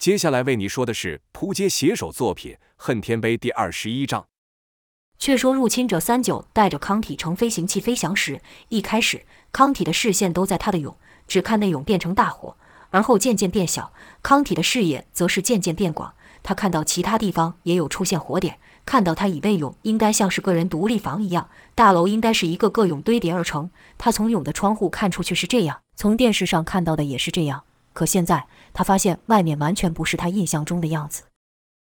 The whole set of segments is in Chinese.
接下来为你说的是扑街写手作品《恨天碑》第二十一章。却说入侵者三九带着康体乘飞行器飞翔时，一开始康体的视线都在他的蛹，只看那蛹变成大火，而后渐渐变小，康体的视野则是渐渐变广。他看到其他地方也有出现火点，看到他以为蛹应该像是个人独立房一样，大楼应该是一个个蛹堆叠而成。他从蛹的窗户看出去是这样，从电视上看到的也是这样。可现在他发现外面完全不是他印象中的样子，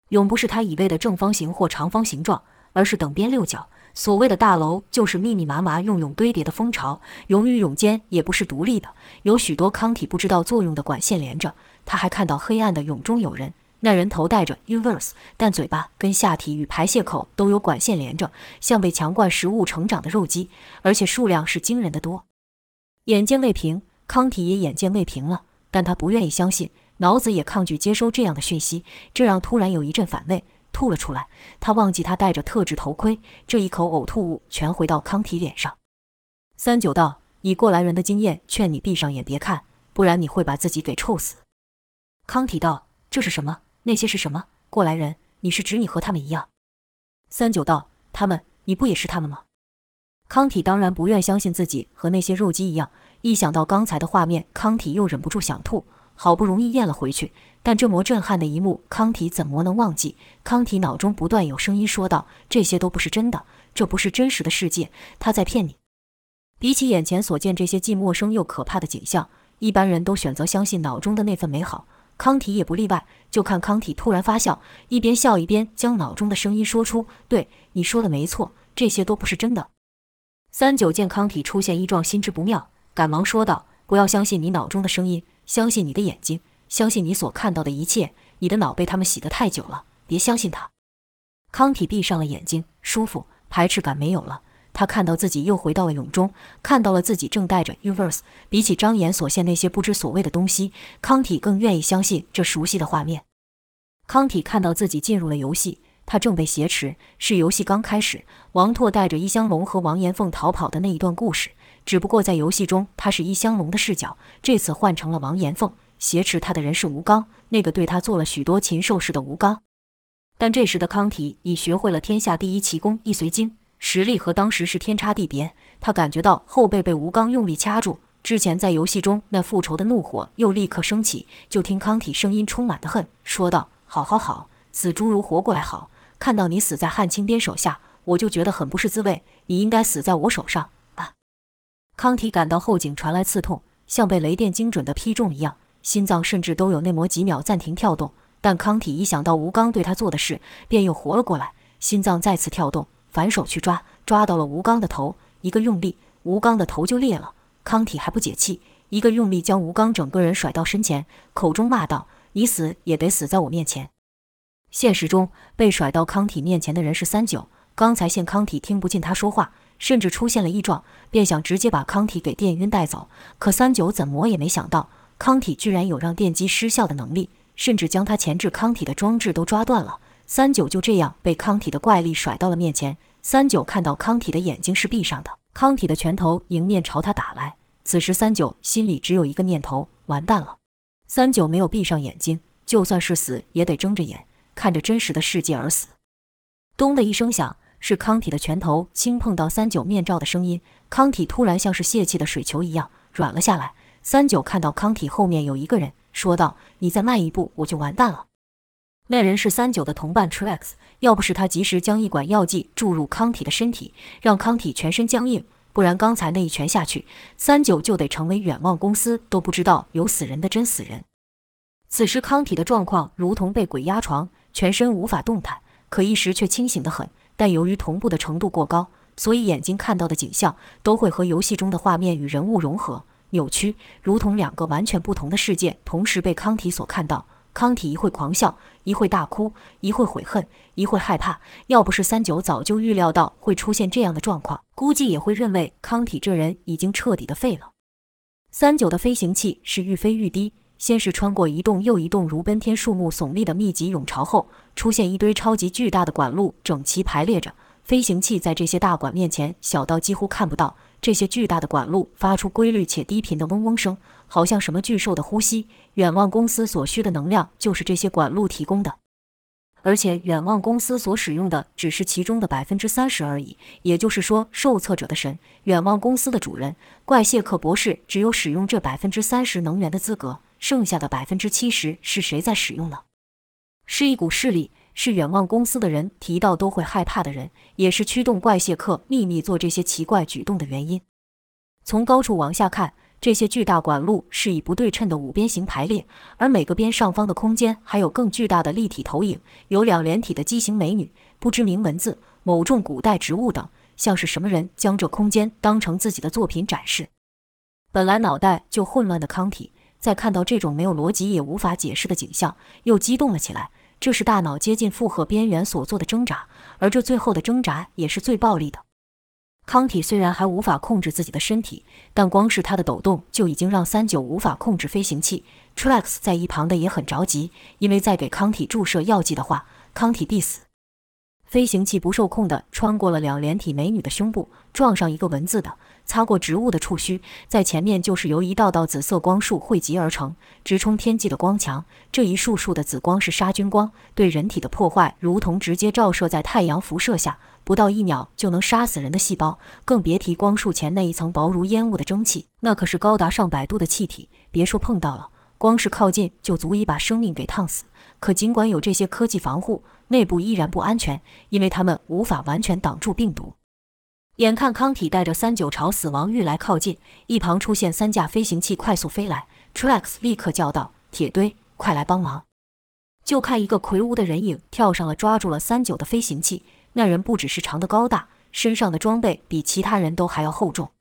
蛹不是他以为的正方形或长方形状，而是等边六角。所谓的大楼就是密密麻麻用蛹堆叠的蜂巢，蛹与蛹间也不是独立的，有许多康体不知道作用的管线连着。他还看到黑暗的蛹中有人，那人头戴着 universe，但嘴巴跟下体与排泄口都有管线连着，像被强灌食物成长的肉鸡，而且数量是惊人的多。眼见未平，康体也眼见未平了。但他不愿意相信，脑子也抗拒接收这样的讯息，这让突然有一阵反胃，吐了出来。他忘记他戴着特制头盔，这一口呕吐物全回到康体脸上。三九道，以过来人的经验，劝你闭上眼别看，不然你会把自己给臭死。康体道，这是什么？那些是什么？过来人，你是指你和他们一样？三九道，他们，你不也是他们吗？康体当然不愿相信自己和那些肉鸡一样。一想到刚才的画面，康体又忍不住想吐，好不容易咽了回去。但这么震撼的一幕，康体怎么能忘记？康体脑中不断有声音说道：“这些都不是真的，这不是真实的世界，他在骗你。”比起眼前所见这些既陌生又可怕的景象，一般人都选择相信脑中的那份美好，康体也不例外。就看康体突然发笑，一边笑一边将脑中的声音说出：“对，你说的没错，这些都不是真的。”三九见康体出现异状，心知不妙。赶忙说道：“不要相信你脑中的声音，相信你的眼睛，相信你所看到的一切。你的脑被他们洗得太久了，别相信他。”康体闭上了眼睛，舒服，排斥感没有了。他看到自己又回到了泳中，看到了自己正带着 Uverse。比起张岩所现那些不知所谓的东西，康体更愿意相信这熟悉的画面。康体看到自己进入了游戏，他正被挟持，是游戏刚开始，王拓带着伊香龙和王延凤逃跑的那一段故事。只不过在游戏中，他是伊香龙的视角，这次换成了王延凤。挟持他的人是吴刚，那个对他做了许多禽兽事的吴刚。但这时的康体已学会了天下第一奇功易随经，实力和当时是天差地别。他感觉到后背被吴刚用力掐住，之前在游戏中那复仇的怒火又立刻升起。就听康体声音充满的恨，说道：“好好好，死猪如活过来好。看到你死在汉青边手下，我就觉得很不是滋味。你应该死在我手上。”康体感到后颈传来刺痛，像被雷电精准地劈中一样，心脏甚至都有那么几秒暂停跳动。但康体一想到吴刚对他做的事，便又活了过来，心脏再次跳动，反手去抓，抓到了吴刚的头，一个用力，吴刚的头就裂了。康体还不解气，一个用力将吴刚整个人甩到身前，口中骂道：“你死也得死在我面前。”现实中被甩到康体面前的人是三九，刚才见康体听不进他说话。甚至出现了异状，便想直接把康体给电晕带走。可三九怎么也没想到，康体居然有让电击失效的能力，甚至将他钳制康体的装置都抓断了。三九就这样被康体的怪力甩到了面前。三九看到康体的眼睛是闭上的，康体的拳头迎面朝他打来。此时三九心里只有一个念头：完蛋了。三九没有闭上眼睛，就算是死也得睁着眼，看着真实的世界而死。咚的一声响。是康体的拳头轻碰到三九面罩的声音，康体突然像是泄气的水球一样软了下来。三九看到康体后面有一个人，说道：“你再慢一步，我就完蛋了。”那人是三九的同伴 Trax，要不是他及时将一管药剂注入康体的身体，让康体全身僵硬，不然刚才那一拳下去，三九就得成为远望公司都不知道有死人的真死人。此时康体的状况如同被鬼压床，全身无法动弹，可一时却清醒得很。但由于同步的程度过高，所以眼睛看到的景象都会和游戏中的画面与人物融合、扭曲，如同两个完全不同的世界同时被康体所看到。康体一会狂笑，一会大哭，一会悔恨，一会害怕。要不是三九早就预料到会出现这样的状况，估计也会认为康体这人已经彻底的废了。三九的飞行器是愈飞愈低。先是穿过一栋又一栋如奔天树木耸立的密集涌巢后，出现一堆超级巨大的管路，整齐排列着。飞行器在这些大管面前小到几乎看不到。这些巨大的管路发出规律且低频的嗡嗡声，好像什么巨兽的呼吸。远望公司所需的能量就是这些管路提供的。而且远望公司所使用的只是其中的百分之三十而已，也就是说，受测者的神远望公司的主人怪谢克博士只有使用这百分之三十能源的资格，剩下的百分之七十是谁在使用呢？是一股势力，是远望公司的人提到都会害怕的人，也是驱动怪谢克秘密做这些奇怪举动的原因。从高处往下看。这些巨大管路是以不对称的五边形排列，而每个边上方的空间还有更巨大的立体投影，有两连体的畸形美女、不知名文字、某种古代植物等，像是什么人将这空间当成自己的作品展示。本来脑袋就混乱的康体，在看到这种没有逻辑也无法解释的景象，又激动了起来。这是大脑接近负荷边缘所做的挣扎，而这最后的挣扎也是最暴力的。康体虽然还无法控制自己的身体，但光是他的抖动就已经让三九无法控制飞行器。Trax 在一旁的也很着急，因为再给康体注射药剂的话，康体必死。飞行器不受控地穿过了两连体美女的胸部，撞上一个文字的，擦过植物的触须，在前面就是由一道道紫色光束汇集而成，直冲天际的光墙。这一束束的紫光是杀菌光，对人体的破坏如同直接照射在太阳辐射下。不到一秒就能杀死人的细胞，更别提光束前那一层薄如烟雾的蒸汽，那可是高达上百度的气体。别说碰到了，光是靠近就足以把生命给烫死。可尽管有这些科技防护，内部依然不安全，因为他们无法完全挡住病毒。眼看康体带着三九朝死亡域来靠近，一旁出现三架飞行器快速飞来，Trax 立刻叫道：“铁堆，快来帮忙！”就看一个魁梧的人影跳上了，抓住了三九的飞行器。那人不只是长得高大，身上的装备比其他人都还要厚重。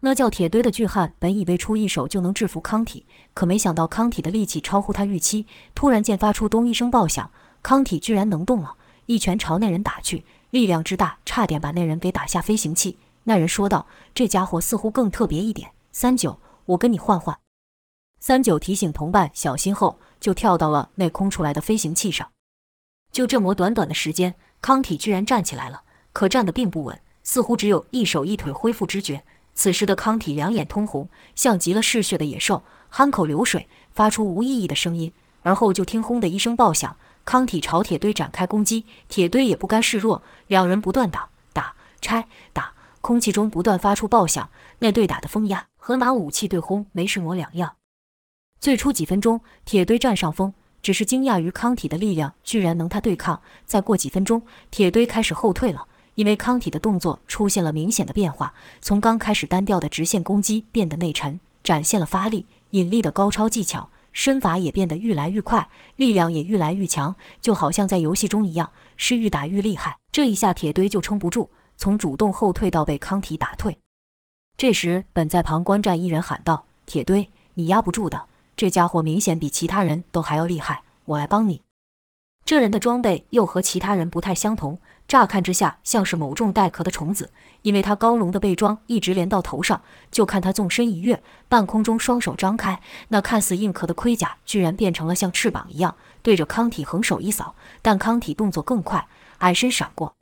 那叫铁堆的巨汉本以为出一手就能制服康体，可没想到康体的力气超乎他预期。突然间发出“咚”一声爆响，康体居然能动了，一拳朝那人打去，力量之大，差点把那人给打下飞行器。那人说道：“这家伙似乎更特别一点。”三九，我跟你换换。三九提醒同伴小心后，就跳到了那空出来的飞行器上。就这么短短的时间。康体居然站起来了，可站得并不稳，似乎只有一手一腿恢复知觉。此时的康体两眼通红，像极了嗜血的野兽，憨口流水，发出无意义的声音。而后就听“轰”的一声爆响，康体朝铁堆展开攻击，铁堆也不甘示弱，两人不断打、打、拆、打，空气中不断发出爆响，那对打的风压和拿武器对轰没什么两样。最初几分钟，铁堆占上风。只是惊讶于康体的力量居然能他对抗。再过几分钟，铁堆开始后退了，因为康体的动作出现了明显的变化，从刚开始单调的直线攻击变得内沉，展现了发力、引力的高超技巧，身法也变得愈来愈快，力量也愈来愈强，就好像在游戏中一样，是愈打愈厉害。这一下铁堆就撑不住，从主动后退到被康体打退。这时，本在旁观战一人喊道：“铁堆，你压不住的。”这家伙明显比其他人都还要厉害，我来帮你。这人的装备又和其他人不太相同，乍看之下像是某种带壳的虫子，因为他高隆的背装一直连到头上。就看他纵身一跃，半空中双手张开，那看似硬壳的盔甲居然变成了像翅膀一样，对着康体横手一扫。但康体动作更快，矮身闪过。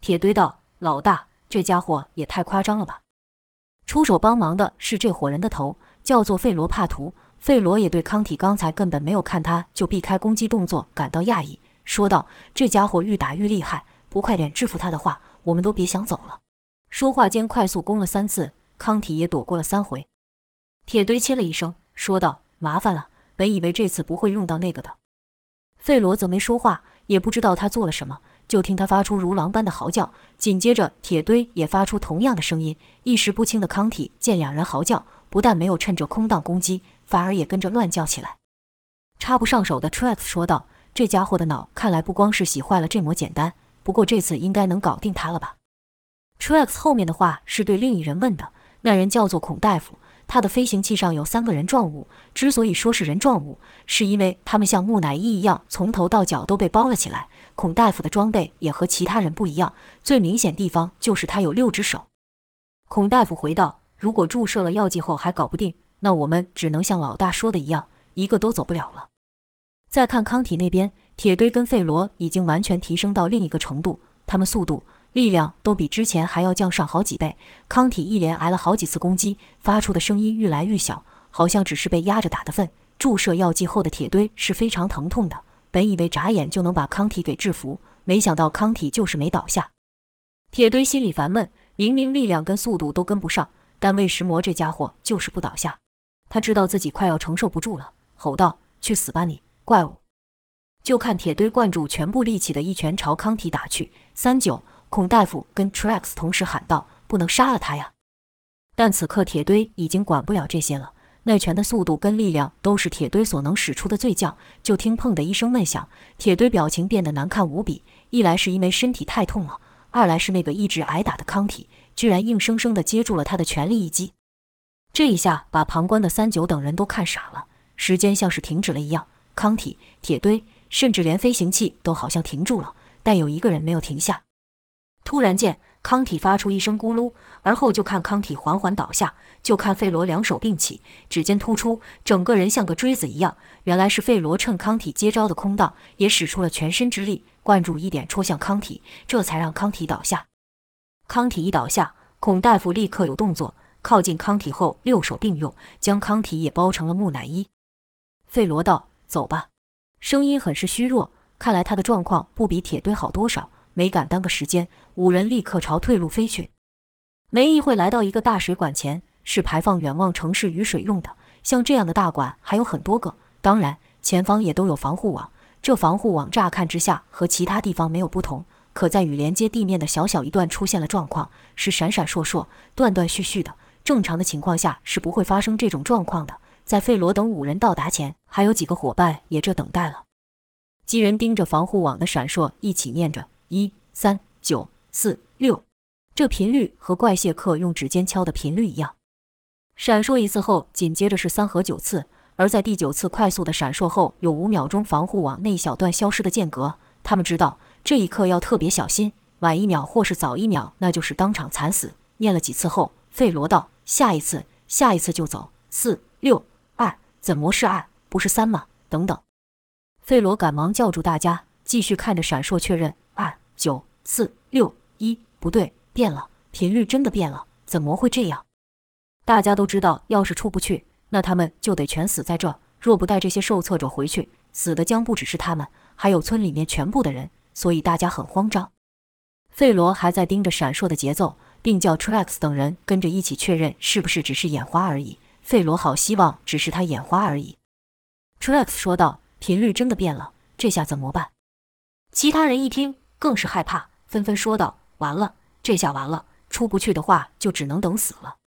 铁堆道：“老大，这家伙也太夸张了吧！”出手帮忙的是这伙人的头，叫做费罗帕图。费罗也对康体刚才根本没有看他就避开攻击动作感到讶异，说道：“这家伙愈打愈厉害，不快点制服他的话，我们都别想走了。”说话间，快速攻了三次，康体也躲过了三回。铁堆切了一声，说道：“麻烦了，本以为这次不会用到那个的。”费罗则没说话，也不知道他做了什么，就听他发出如狼般的嚎叫，紧接着铁堆也发出同样的声音。意识不清的康体见两人嚎叫，不但没有趁着空档攻击。反而也跟着乱叫起来。插不上手的 Trax 说道：“这家伙的脑看来不光是洗坏了这么简单，不过这次应该能搞定他了吧？”Trax 后面的话是对另一人问的，那人叫做孔大夫，他的飞行器上有三个人状物。之所以说是人状物，是因为他们像木乃伊一样，从头到脚都被包了起来。孔大夫的装备也和其他人不一样，最明显地方就是他有六只手。孔大夫回道：“如果注射了药剂后还搞不定。”那我们只能像老大说的一样，一个都走不了了。再看康体那边，铁堆跟费罗已经完全提升到另一个程度，他们速度、力量都比之前还要降上好几倍。康体一连挨了好几次攻击，发出的声音愈来愈小，好像只是被压着打的份。注射药剂后的铁堆是非常疼痛的。本以为眨眼就能把康体给制服，没想到康体就是没倒下。铁堆心里烦闷，明明力量跟速度都跟不上，但为什么这家伙就是不倒下？他知道自己快要承受不住了，吼道：“去死吧你，怪物！”就看铁堆灌注全部力气的一拳朝康体打去。三九孔大夫跟 Trax 同时喊道：“不能杀了他呀！”但此刻铁堆已经管不了这些了。那拳的速度跟力量都是铁堆所能使出的最强。就听“砰”的一声闷响，铁堆表情变得难看无比。一来是因为身体太痛了，二来是那个一直挨打的康体居然硬生生地接住了他的全力一击。这一下把旁观的三九等人都看傻了，时间像是停止了一样。康体、铁堆，甚至连飞行器都好像停住了，但有一个人没有停下。突然间，康体发出一声咕噜，而后就看康体缓缓倒下。就看费罗两手并起，指尖突出，整个人像个锥子一样。原来是费罗趁康体接招的空档，也使出了全身之力，灌注一点戳向康体，这才让康体倒下。康体一倒下，孔大夫立刻有动作，靠近康体后，六手并用，将康体也包成了木乃伊。费罗道：“走吧。”声音很是虚弱，看来他的状况不比铁堆好多少。没敢耽搁时间，五人立刻朝退路飞去。没一会，来到一个大水管前。是排放远望城市雨水用的，像这样的大管还有很多个，当然前方也都有防护网。这防护网乍看之下和其他地方没有不同，可在与连接地面的小小一段出现了状况，是闪闪烁烁、断断续续的。正常的情况下是不会发生这种状况的。在费罗等五人到达前，还有几个伙伴也这等待了。几人盯着防护网的闪烁，一起念着：一三九四六。这频率和怪谢克用指尖敲的频率一样。闪烁一次后，紧接着是三和九次，而在第九次快速的闪烁后，有五秒钟防护网那一小段消失的间隔。他们知道这一刻要特别小心，晚一秒或是早一秒，那就是当场惨死。念了几次后，费罗道：“下一次，下一次就走。四六，怎么是二，不是三吗？等等。”费罗赶忙叫住大家，继续看着闪烁确认：“二九四六一，不对，变了，频率真的变了，怎么会这样？”大家都知道，要是出不去，那他们就得全死在这。若不带这些受测者回去，死的将不只是他们，还有村里面全部的人。所以大家很慌张。费罗还在盯着闪烁的节奏，并叫 Trax 等人跟着一起确认是不是只是眼花而已。费罗好希望只是他眼花而已。Trax 说道：“频率真的变了，这下怎么办？”其他人一听更是害怕，纷纷说道：“完了，这下完了，出不去的话就只能等死了。”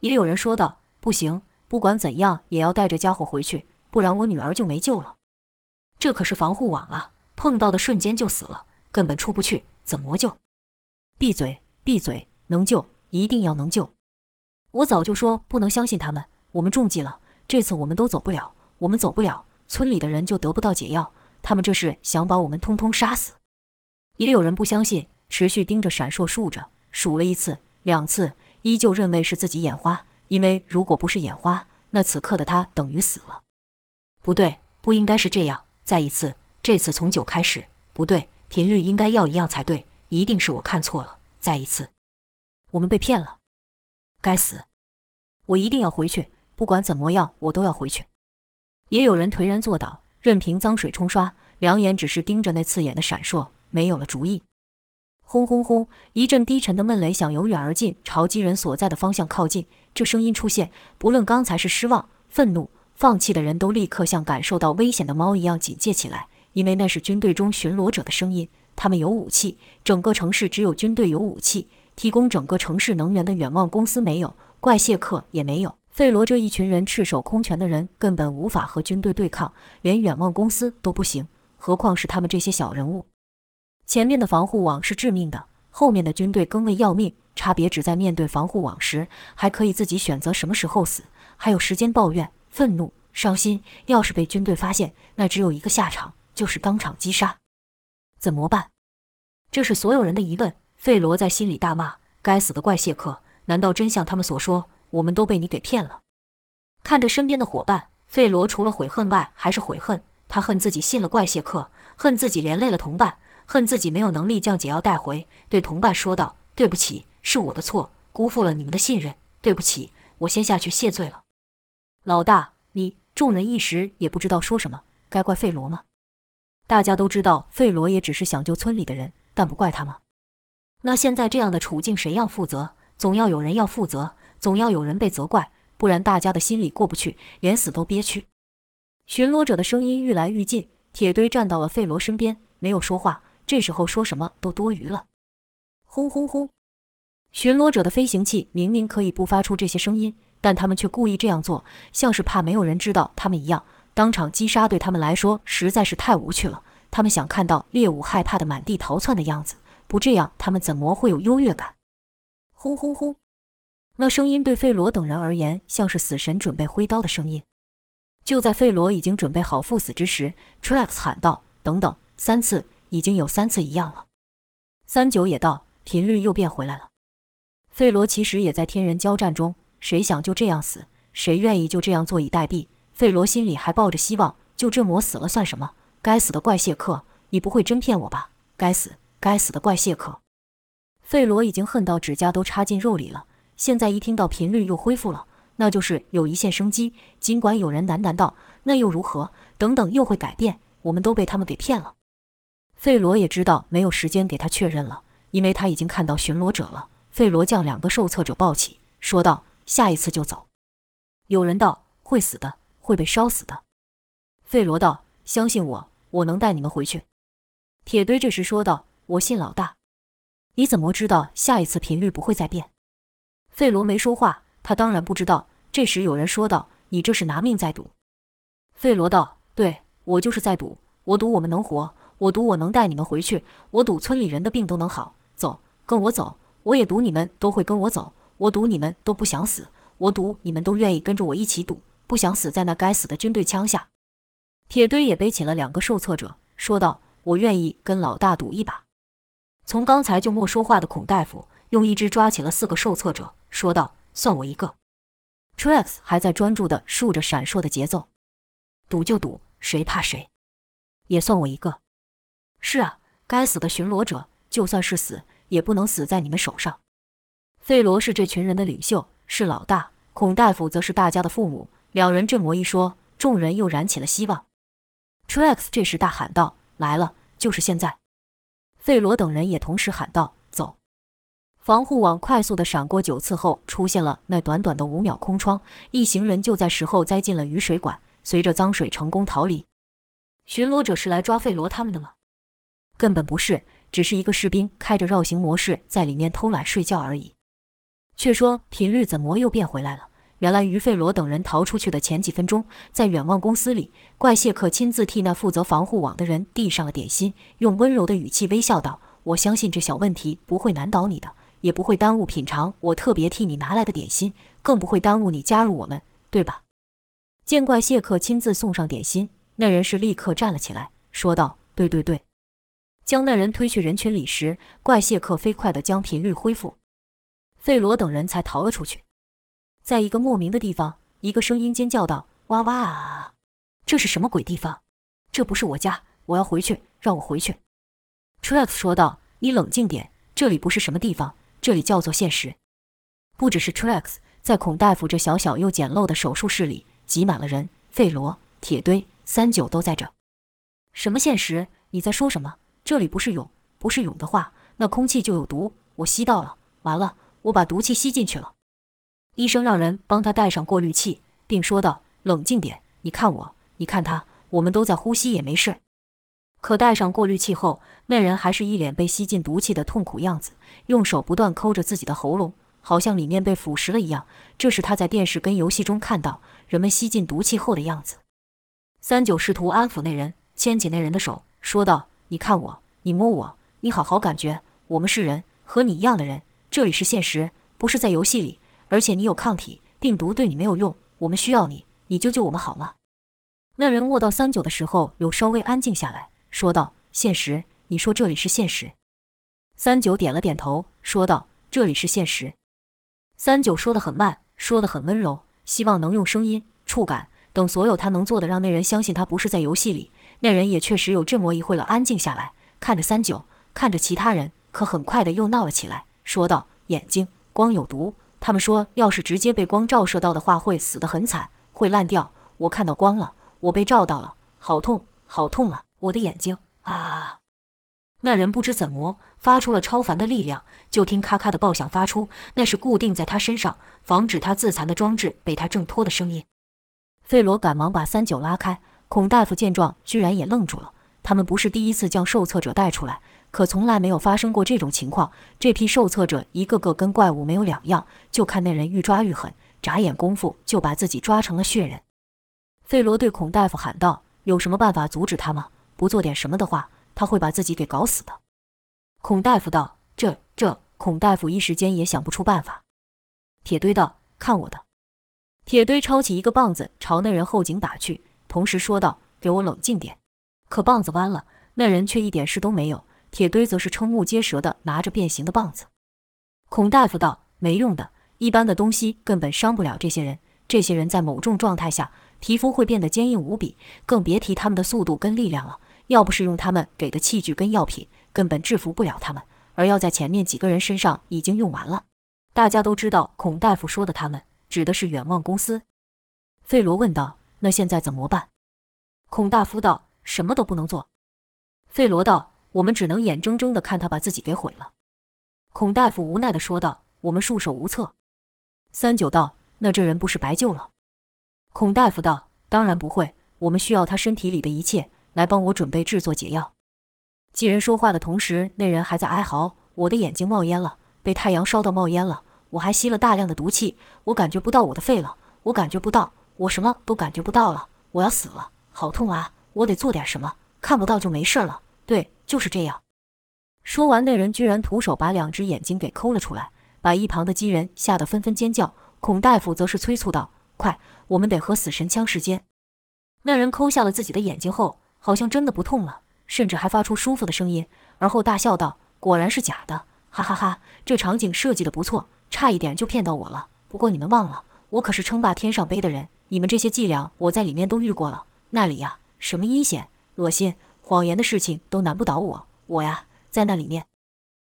也有人说道：“不行，不管怎样也要带着家伙回去，不然我女儿就没救了。这可是防护网啊，碰到的瞬间就死了，根本出不去，怎么救？”闭嘴，闭嘴！能救一定要能救！我早就说不能相信他们，我们中计了。这次我们都走不了，我们走不了，村里的人就得不到解药。他们这是想把我们通通杀死。也有人不相信，持续盯着闪烁数着，数了一次，两次。依旧认为是自己眼花，因为如果不是眼花，那此刻的他等于死了。不对，不应该是这样。再一次，这次从九开始，不对，频率应该要一样才对，一定是我看错了。再一次，我们被骗了。该死！我一定要回去，不管怎么样，我都要回去。也有人颓然坐倒，任凭脏水冲刷，两眼只是盯着那刺眼的闪烁，没有了主意。轰轰轰！一阵低沉的闷雷响由远而近，朝机人所在的方向靠近。这声音出现，不论刚才是失望、愤怒、放弃的人都立刻像感受到危险的猫一样警戒起来，因为那是军队中巡逻者的声音。他们有武器，整个城市只有军队有武器，提供整个城市能源的远望公司没有，怪谢克也没有。费罗这一群人赤手空拳的人根本无法和军队对抗，连远望公司都不行，何况是他们这些小人物。前面的防护网是致命的，后面的军队更为要命。差别只在面对防护网时，还可以自己选择什么时候死，还有时间抱怨、愤怒、伤心。要是被军队发现，那只有一个下场，就是当场击杀。怎么办？这是所有人的疑问。费罗在心里大骂：“该死的怪谢克！难道真像他们所说，我们都被你给骗了？”看着身边的伙伴，费罗除了悔恨外，还是悔恨。他恨自己信了怪谢克，恨自己连累了同伴。恨自己没有能力将解药带回，对同伴说道：“对不起，是我的错，辜负了你们的信任。对不起，我先下去谢罪了。”老大，你……”众人一时也不知道说什么，该怪费罗吗？大家都知道，费罗也只是想救村里的人，但不怪他吗？那现在这样的处境，谁要负责？总要有人要负责，总要有人被责怪，不然大家的心里过不去，连死都憋屈。巡逻者的声音愈来愈近，铁堆站到了费罗身边，没有说话。这时候说什么都多余了。轰轰轰！巡逻者的飞行器明明可以不发出这些声音，但他们却故意这样做，像是怕没有人知道他们一样。当场击杀对他们来说实在是太无趣了。他们想看到猎物害怕的满地逃窜的样子，不这样他们怎么会有优越感？轰轰轰！那声音对费罗等人而言像是死神准备挥刀的声音。就在费罗已经准备好赴死之时，Truex 喊道：“等等，三次。”已经有三次一样了，三九也道，频率又变回来了。费罗其实也在天人交战中，谁想就这样死，谁愿意就这样坐以待毙？费罗心里还抱着希望，就这么死了算什么？该死的怪谢克，你不会真骗我吧？该死，该死的怪谢克！费罗已经恨到指甲都插进肉里了，现在一听到频率又恢复了，那就是有一线生机。尽管有人喃喃道：“那又如何？等等又会改变，我们都被他们给骗了。”费罗也知道没有时间给他确认了，因为他已经看到巡逻者了。费罗将两个受测者抱起，说道：“下一次就走。”有人道：“会死的，会被烧死的。”费罗道：“相信我，我能带你们回去。”铁堆这时说道：“我信老大。”你怎么知道下一次频率不会再变？费罗没说话，他当然不知道。这时有人说道：“你这是拿命在赌。”费罗道：“对，我就是在赌，我赌我们能活。”我赌我能带你们回去，我赌村里人的病都能好。走，跟我走。我也赌你们都会跟我走。我赌你们都不想死。我赌你们都愿意跟着我一起赌，不想死在那该死的军队枪下。铁堆也背起了两个受测者，说道：“我愿意跟老大赌一把。”从刚才就没说话的孔大夫用一只抓起了四个受测者，说道：“算我一个。Trux 还在专注地数着闪烁的节奏，赌就赌，谁怕谁？也算我一个。是啊，该死的巡逻者，就算是死，也不能死在你们手上。费罗是这群人的领袖，是老大；孔大夫则是大家的父母。两人这么一说，众人又燃起了希望。Trux 这时大喊道：“来了，就是现在！”费罗等人也同时喊道：“走！”防护网快速的闪过九次后，出现了那短短的五秒空窗，一行人就在时候栽进了雨水管，随着脏水成功逃离。巡逻者是来抓费罗他们的吗？根本不是，只是一个士兵开着绕行模式在里面偷懒睡觉而已。却说频率怎么又变回来了？原来于费罗等人逃出去的前几分钟，在远望公司里，怪谢克亲自替那负责防护网的人递上了点心，用温柔的语气微笑道：“我相信这小问题不会难倒你的，也不会耽误品尝我特别替你拿来的点心，更不会耽误你加入我们，对吧？”见怪谢克亲自送上点心，那人是立刻站了起来，说道：“对对对。”将那人推去人群里时，怪谢克飞快地将频率恢复，费罗等人才逃了出去。在一个莫名的地方，一个声音尖叫道：“哇哇啊！这是什么鬼地方？这不是我家，我要回去，让我回去。” Truex 说道：“你冷静点，这里不是什么地方，这里叫做现实。”不只是 Truex，在孔大夫这小小又简陋的手术室里，挤满了人。费罗、铁堆、三九都在这。什么现实？你在说什么？这里不是蛹，不是蛹的话，那空气就有毒。我吸到了，完了，我把毒气吸进去了。医生让人帮他戴上过滤器，并说道：“冷静点，你看我，你看他，我们都在呼吸，也没事。”可戴上过滤器后，那人还是一脸被吸进毒气的痛苦样子，用手不断抠着自己的喉咙，好像里面被腐蚀了一样。这是他在电视跟游戏中看到人们吸进毒气后的样子。三九试图安抚那人，牵起那人的手，说道。你看我，你摸我，你好好感觉。我们是人，和你一样的人。这里是现实，不是在游戏里。而且你有抗体，病毒对你没有用。我们需要你，你救救我们好吗？那人握到三九的时候，有稍微安静下来，说道：“现实，你说这里是现实。”三九点了点头，说道：“这里是现实。”三九说得很慢，说得很温柔，希望能用声音、触感等所有他能做的，让那人相信他不是在游戏里。那人也确实有这么一会了，安静下来，看着三九，看着其他人，可很快的又闹了起来，说道：“眼睛光有毒，他们说要是直接被光照射到的话，会死得很惨，会烂掉。我看到光了，我被照到了，好痛，好痛啊！我的眼睛啊！那人不知怎么发出了超凡的力量，就听咔咔的爆响发出，那是固定在他身上，防止他自残的装置被他挣脱的声音。费罗赶忙把三九拉开，孔大夫见状，居然也愣住了。他们不是第一次将受测者带出来，可从来没有发生过这种情况。这批受测者一个个跟怪物没有两样，就看那人愈抓愈狠，眨眼功夫就把自己抓成了血人。费罗对孔大夫喊道：“有什么办法阻止他吗？不做点什么的话，他会把自己给搞死的。”孔大夫道：“这这……”孔大夫一时间也想不出办法。铁堆道：“看我的！”铁堆抄起一个棒子朝那人后颈打去，同时说道：“给我冷静点。”可棒子弯了，那人却一点事都没有。铁堆则是瞠目结舌地拿着变形的棒子。孔大夫道：“没用的，一般的东西根本伤不了这些人。这些人在某种状态下。”皮肤会变得坚硬无比，更别提他们的速度跟力量了。要不是用他们给的器具跟药品，根本制服不了他们。而要在前面几个人身上已经用完了。大家都知道，孔大夫说的“他们”指的是远望公司。费罗问道：“那现在怎么办？”孔大夫道：“什么都不能做。”费罗道：“我们只能眼睁睁地看他把自己给毁了。”孔大夫无奈地说道：“我们束手无策。”三九道：“那这人不是白救了？”孔大夫道：“当然不会，我们需要他身体里的一切来帮我准备制作解药。”几人说话的同时，那人还在哀嚎：“我的眼睛冒烟了，被太阳烧到冒烟了。我还吸了大量的毒气，我感觉不到我的肺了，我感觉不到，我什么都感觉不到了，我要死了，好痛啊！我得做点什么，看不到就没事了。对，就是这样。”说完，那人居然徒手把两只眼睛给抠了出来，把一旁的机人吓得纷纷尖叫。孔大夫则是催促道：“快！”我们得和死神抢时间。那人抠下了自己的眼睛后，好像真的不痛了，甚至还发出舒服的声音，而后大笑道：“果然是假的，哈哈哈！这场景设计得不错，差一点就骗到我了。不过你们忘了，我可是称霸天上杯的人，你们这些伎俩我在里面都遇过了。那里呀，什么阴险、恶心、谎言的事情都难不倒我。我呀，在那里面。”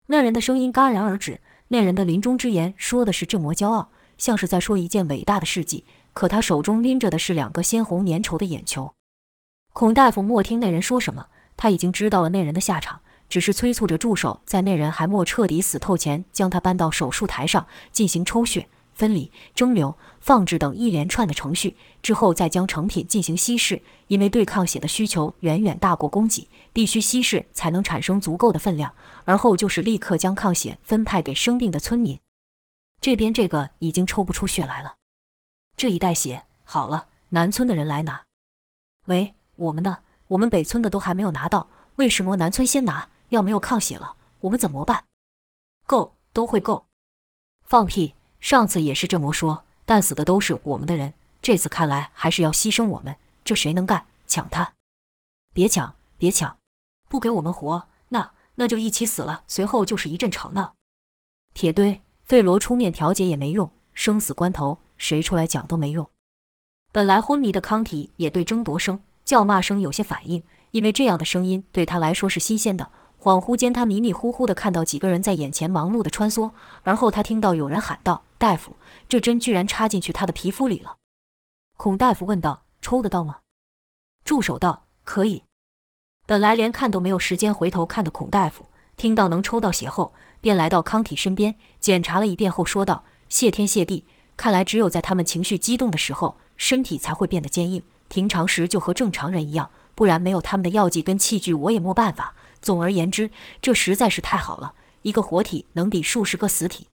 那人的声音戛然而止。那人的临终之言说的是这么骄傲，像是在说一件伟大的事迹。可他手中拎着的是两个鲜红粘稠的眼球。孔大夫莫听那人说什么，他已经知道了那人的下场，只是催促着助手在那人还没彻底死透前，将他搬到手术台上进行抽血、分离、蒸馏、放置等一连串的程序，之后再将成品进行稀释。因为对抗血的需求远远大过供给，必须稀释才能产生足够的分量。而后就是立刻将抗血分派给生病的村民。这边这个已经抽不出血来了。这一袋血好了，南村的人来拿。喂，我们的，我们北村的都还没有拿到，为什么南村先拿？要没有抗血了，我们怎么办？够，都会够。放屁！上次也是这么说，但死的都是我们的人，这次看来还是要牺牲我们。这谁能干？抢他！别抢，别抢！不给我们活，那那就一起死了。随后就是一阵吵闹。铁堆，费罗出面调解也没用，生死关头。谁出来讲都没用。本来昏迷的康体也对争夺声、叫骂声有些反应，因为这样的声音对他来说是新鲜的。恍惚间，他迷迷糊糊地看到几个人在眼前忙碌地穿梭，而后他听到有人喊道：“大夫，这针居然插进去他的皮肤里了。”孔大夫问道：“抽得到吗？”助手道：“可以。”本来连看都没有时间回头看的孔大夫，听到能抽到血后，便来到康体身边检查了一遍后说道：“谢天谢地。”看来只有在他们情绪激动的时候，身体才会变得坚硬。平常时就和正常人一样，不然没有他们的药剂跟器具，我也没办法。总而言之，这实在是太好了，一个活体能抵数十个死体。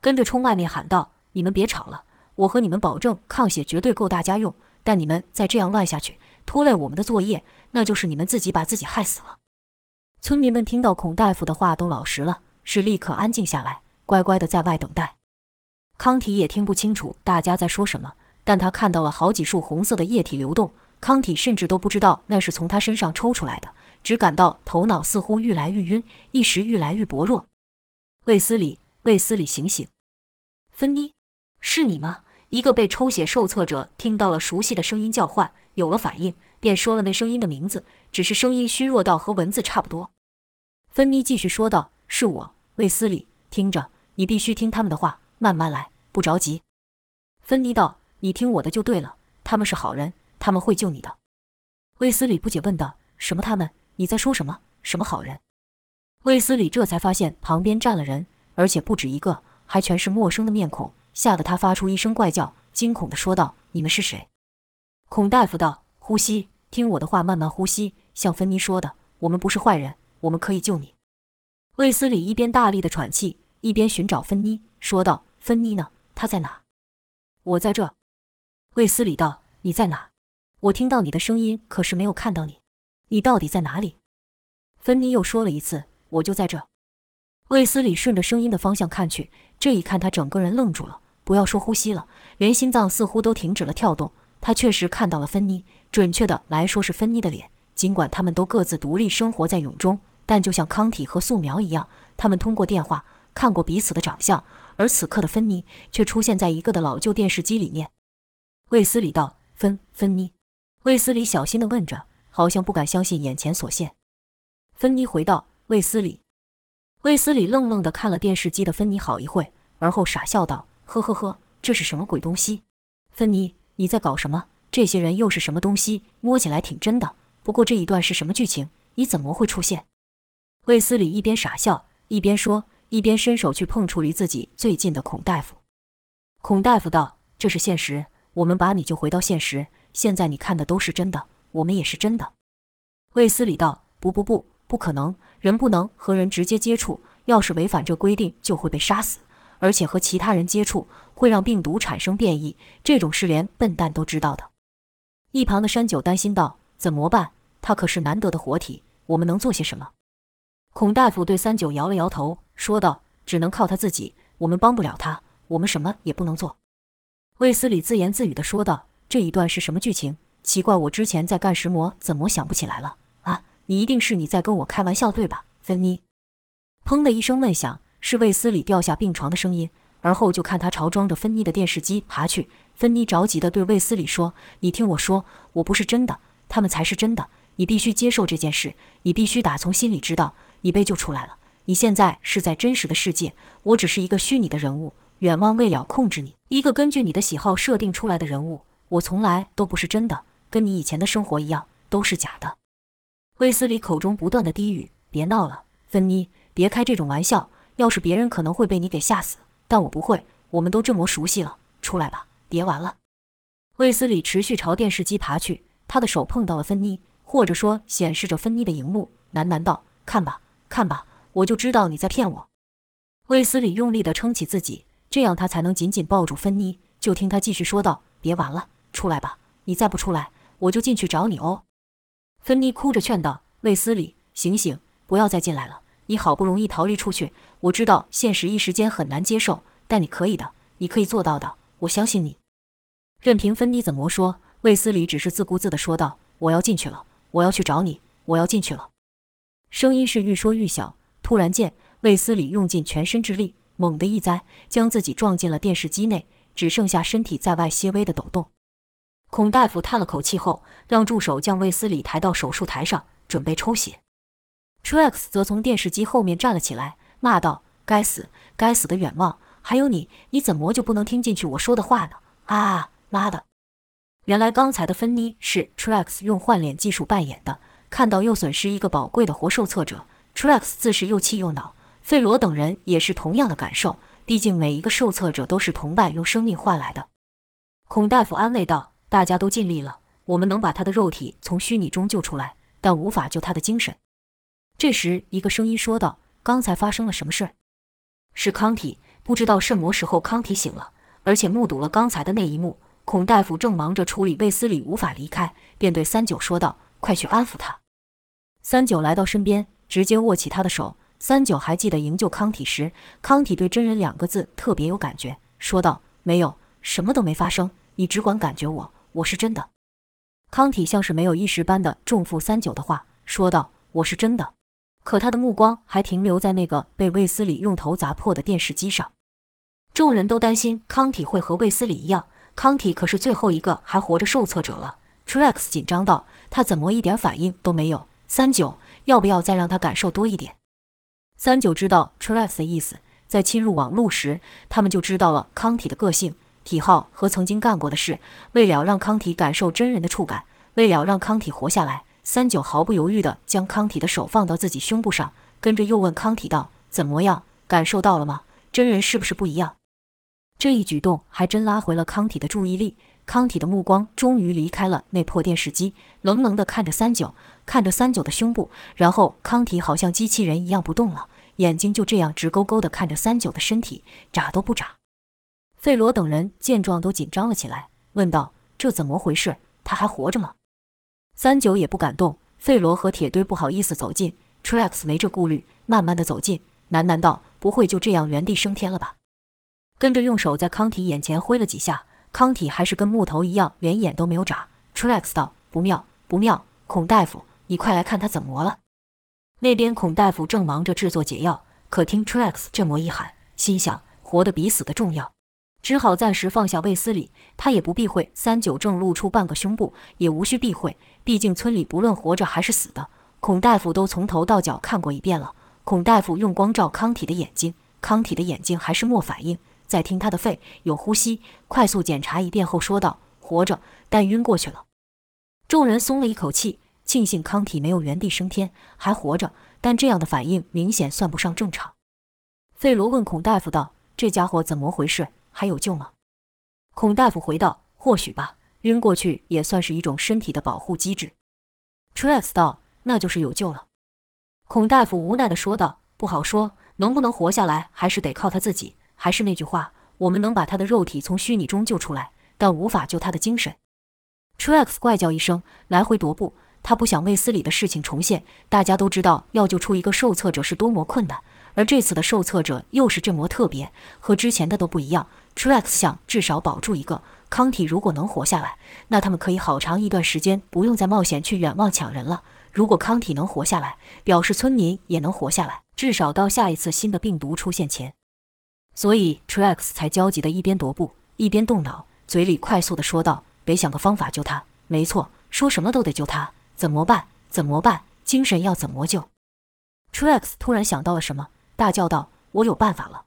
跟着冲外面喊道：“你们别吵了，我和你们保证，抗血绝对够大家用。但你们再这样乱下去，拖累我们的作业，那就是你们自己把自己害死了。”村民们听到孔大夫的话都老实了，是立刻安静下来，乖乖的在外等待。康体也听不清楚大家在说什么，但他看到了好几束红色的液体流动。康体甚至都不知道那是从他身上抽出来的，只感到头脑似乎愈来愈晕，意识愈来愈薄弱。卫斯理，卫斯理，醒醒！芬妮，是你吗？一个被抽血受测者听到了熟悉的声音叫唤，有了反应，便说了那声音的名字，只是声音虚弱到和文字差不多。芬妮继续说道：“是我，卫斯理，听着，你必须听他们的话。”慢慢来，不着急。芬妮道：“你听我的就对了。他们是好人，他们会救你的。”卫斯理不解问道：“什么他们？你在说什么？什么好人？”卫斯理这才发现旁边站了人，而且不止一个，还全是陌生的面孔，吓得他发出一声怪叫，惊恐地说道：“你们是谁？”孔大夫道：“呼吸，听我的话，慢慢呼吸。像芬妮说的，我们不是坏人，我们可以救你。”卫斯理一边大力的喘气，一边寻找芬妮，说道：“芬妮呢？她在哪？”“我在这。”卫斯理道：“你在哪？我听到你的声音，可是没有看到你。你到底在哪里？”芬妮又说了一次：“我就在这。”卫斯理顺着声音的方向看去，这一看，他整个人愣住了，不要说呼吸了，连心脏似乎都停止了跳动。他确实看到了芬妮，准确的来说是芬妮的脸。尽管他们都各自独立生活在蛹中，但就像康体和素描一样，他们通过电话看过彼此的长相。而此刻的芬妮却出现在一个的老旧电视机里面。卫斯理道：“芬芬妮。”卫斯理小心地问着，好像不敢相信眼前所现。芬妮回到：“卫斯理。”卫斯理愣愣地看了电视机的芬妮好一会，而后傻笑道：“呵呵呵，这是什么鬼东西？芬妮。”你在搞什么？这些人又是什么东西？摸起来挺真的。不过这一段是什么剧情？你怎么会出现？卫斯理一边傻笑一边说，一边伸手去碰触离自己最近的孔大夫。孔大夫道：“这是现实，我们把你救回到现实。现在你看的都是真的，我们也是真的。”卫斯理道：“不不不，不可能，人不能和人直接接触，要是违反这规定，就会被杀死。”而且和其他人接触会让病毒产生变异，这种事连笨蛋都知道的。一旁的山九担心道：“怎么办？他可是难得的活体，我们能做些什么？”孔大夫对三九摇了摇头，说道：“只能靠他自己，我们帮不了他，我们什么也不能做。”卫斯理自言自语地说道：“这一段是什么剧情？奇怪，我之前在干石魔，怎么想不起来了？啊，你一定是你在跟我开玩笑对吧，芬妮？”砰的一声闷响。是卫斯理掉下病床的声音，而后就看他朝装着芬妮的电视机爬去。芬妮着急地对卫斯理说：“你听我说，我不是真的，他们才是真的。你必须接受这件事，你必须打从心里知道，你被救出来了。你现在是在真实的世界，我只是一个虚拟的人物，远望未了控制你，一个根据你的喜好设定出来的人物。我从来都不是真的，跟你以前的生活一样，都是假的。”卫斯理口中不断地低语：“别闹了，芬妮，别开这种玩笑。”要是别人可能会被你给吓死，但我不会。我们都这么熟悉了，出来吧，别玩了。卫斯理持续朝电视机爬去，他的手碰到了芬妮，或者说显示着芬妮的荧幕，喃喃道：“看吧，看吧，我就知道你在骗我。”卫斯理用力地撑起自己，这样他才能紧紧抱住芬妮。就听他继续说道：“别玩了，出来吧，你再不出来，我就进去找你哦。”芬妮哭着劝道：“卫斯理，醒醒，不要再进来了。”你好不容易逃离出去，我知道现实一时间很难接受，但你可以的，你可以做到的，我相信你。任凭芬妮怎么说，卫斯理只是自顾自地说道：“我要进去了，我要去找你，我要进去了。”声音是愈说愈小。突然间，卫斯理用尽全身之力，猛地一栽，将自己撞进了电视机内，只剩下身体在外些微的抖动。孔大夫叹了口气后，让助手将卫斯理抬到手术台上，准备抽血。Truex 则从电视机后面站了起来，骂道：“该死，该死的远望！还有你，你怎么就不能听进去我说的话呢？啊，妈的！”原来刚才的芬妮是 Truex 用换脸技术扮演的。看到又损失一个宝贵的活受测者，Truex 自是又气又恼。费罗等人也是同样的感受，毕竟每一个受测者都是同伴用生命换来的。孔大夫安慰道：“大家都尽力了，我们能把他的肉体从虚拟中救出来，但无法救他的精神。”这时，一个声音说道：“刚才发生了什么事儿？是康体，不知道什么时候康体醒了，而且目睹了刚才的那一幕。孔大夫正忙着处理卫斯理无法离开，便对三九说道：‘快去安抚他。’三九来到身边，直接握起他的手。三九还记得营救康体时，康体对‘真人’两个字特别有感觉，说道：‘没有，什么都没发生，你只管感觉我，我是真的。’康体像是没有意识般的重复三九的话，说道：‘我是真的。’可他的目光还停留在那个被卫斯理用头砸破的电视机上，众人都担心康体会和卫斯理一样。康体可是最后一个还活着受测者了。Truex 紧张道：“他怎么一点反应都没有？”三九，要不要再让他感受多一点？三九知道 Truex 的意思，在侵入网络时，他们就知道了康体的个性。体号和曾经干过的事。为了让康体感受真人的触感，为了让康体活下来，三九毫不犹豫地将康体的手放到自己胸部上，跟着又问康体道：“怎么样？感受到了吗？真人是不是不一样？”这一举动还真拉回了康体的注意力。康体的目光终于离开了那破电视机，冷冷地看着三九，看着三九的胸部，然后康体好像机器人一样不动了，眼睛就这样直勾勾地看着三九的身体，眨都不眨。费罗等人见状都紧张了起来，问道：“这怎么回事？他还活着吗？”三九也不敢动。费罗和铁堆不好意思走近，Truex 没这顾虑，慢慢的走近，喃喃道：“不会就这样原地升天了吧？”跟着用手在康体眼前挥了几下。康体还是跟木头一样，连眼都没有眨。Truex 道：“不妙，不妙，孔大夫，你快来看他怎么了。”那边孔大夫正忙着制作解药，可听 Truex 这么一喊，心想活得比死的重要，只好暂时放下卫斯理。他也不避讳三九正露出半个胸部，也无需避讳，毕竟村里不论活着还是死的，孔大夫都从头到脚看过一遍了。孔大夫用光照康体的眼睛，康体的眼睛还是没反应。再听他的肺有呼吸，快速检查一遍后说道：“活着，但晕过去了。”众人松了一口气，庆幸康体没有原地升天，还活着。但这样的反应明显算不上正常。费罗问孔大夫道：“这家伙怎么回事？还有救吗？”孔大夫回道：“或许吧，晕过去也算是一种身体的保护机制。”Truex 道：“那就是有救了。”孔大夫无奈地说道：“不好说，能不能活下来，还是得靠他自己。”还是那句话，我们能把他的肉体从虚拟中救出来，但无法救他的精神。Truex 怪叫一声，来回踱步。他不想卫斯理的事情重现。大家都知道，要救出一个受测者是多么困难，而这次的受测者又是这么特别，和之前的都不一样。Truex 想至少保住一个。康体如果能活下来，那他们可以好长一段时间不用再冒险去远望抢人了。如果康体能活下来，表示村民也能活下来，至少到下一次新的病毒出现前。所以，Truex 才焦急的一边踱步一边动脑，嘴里快速的说道：“得想个方法救他。没错，说什么都得救他。怎么办？怎么办？精神要怎么救？”Truex 突然想到了什么，大叫道：“我有办法了！”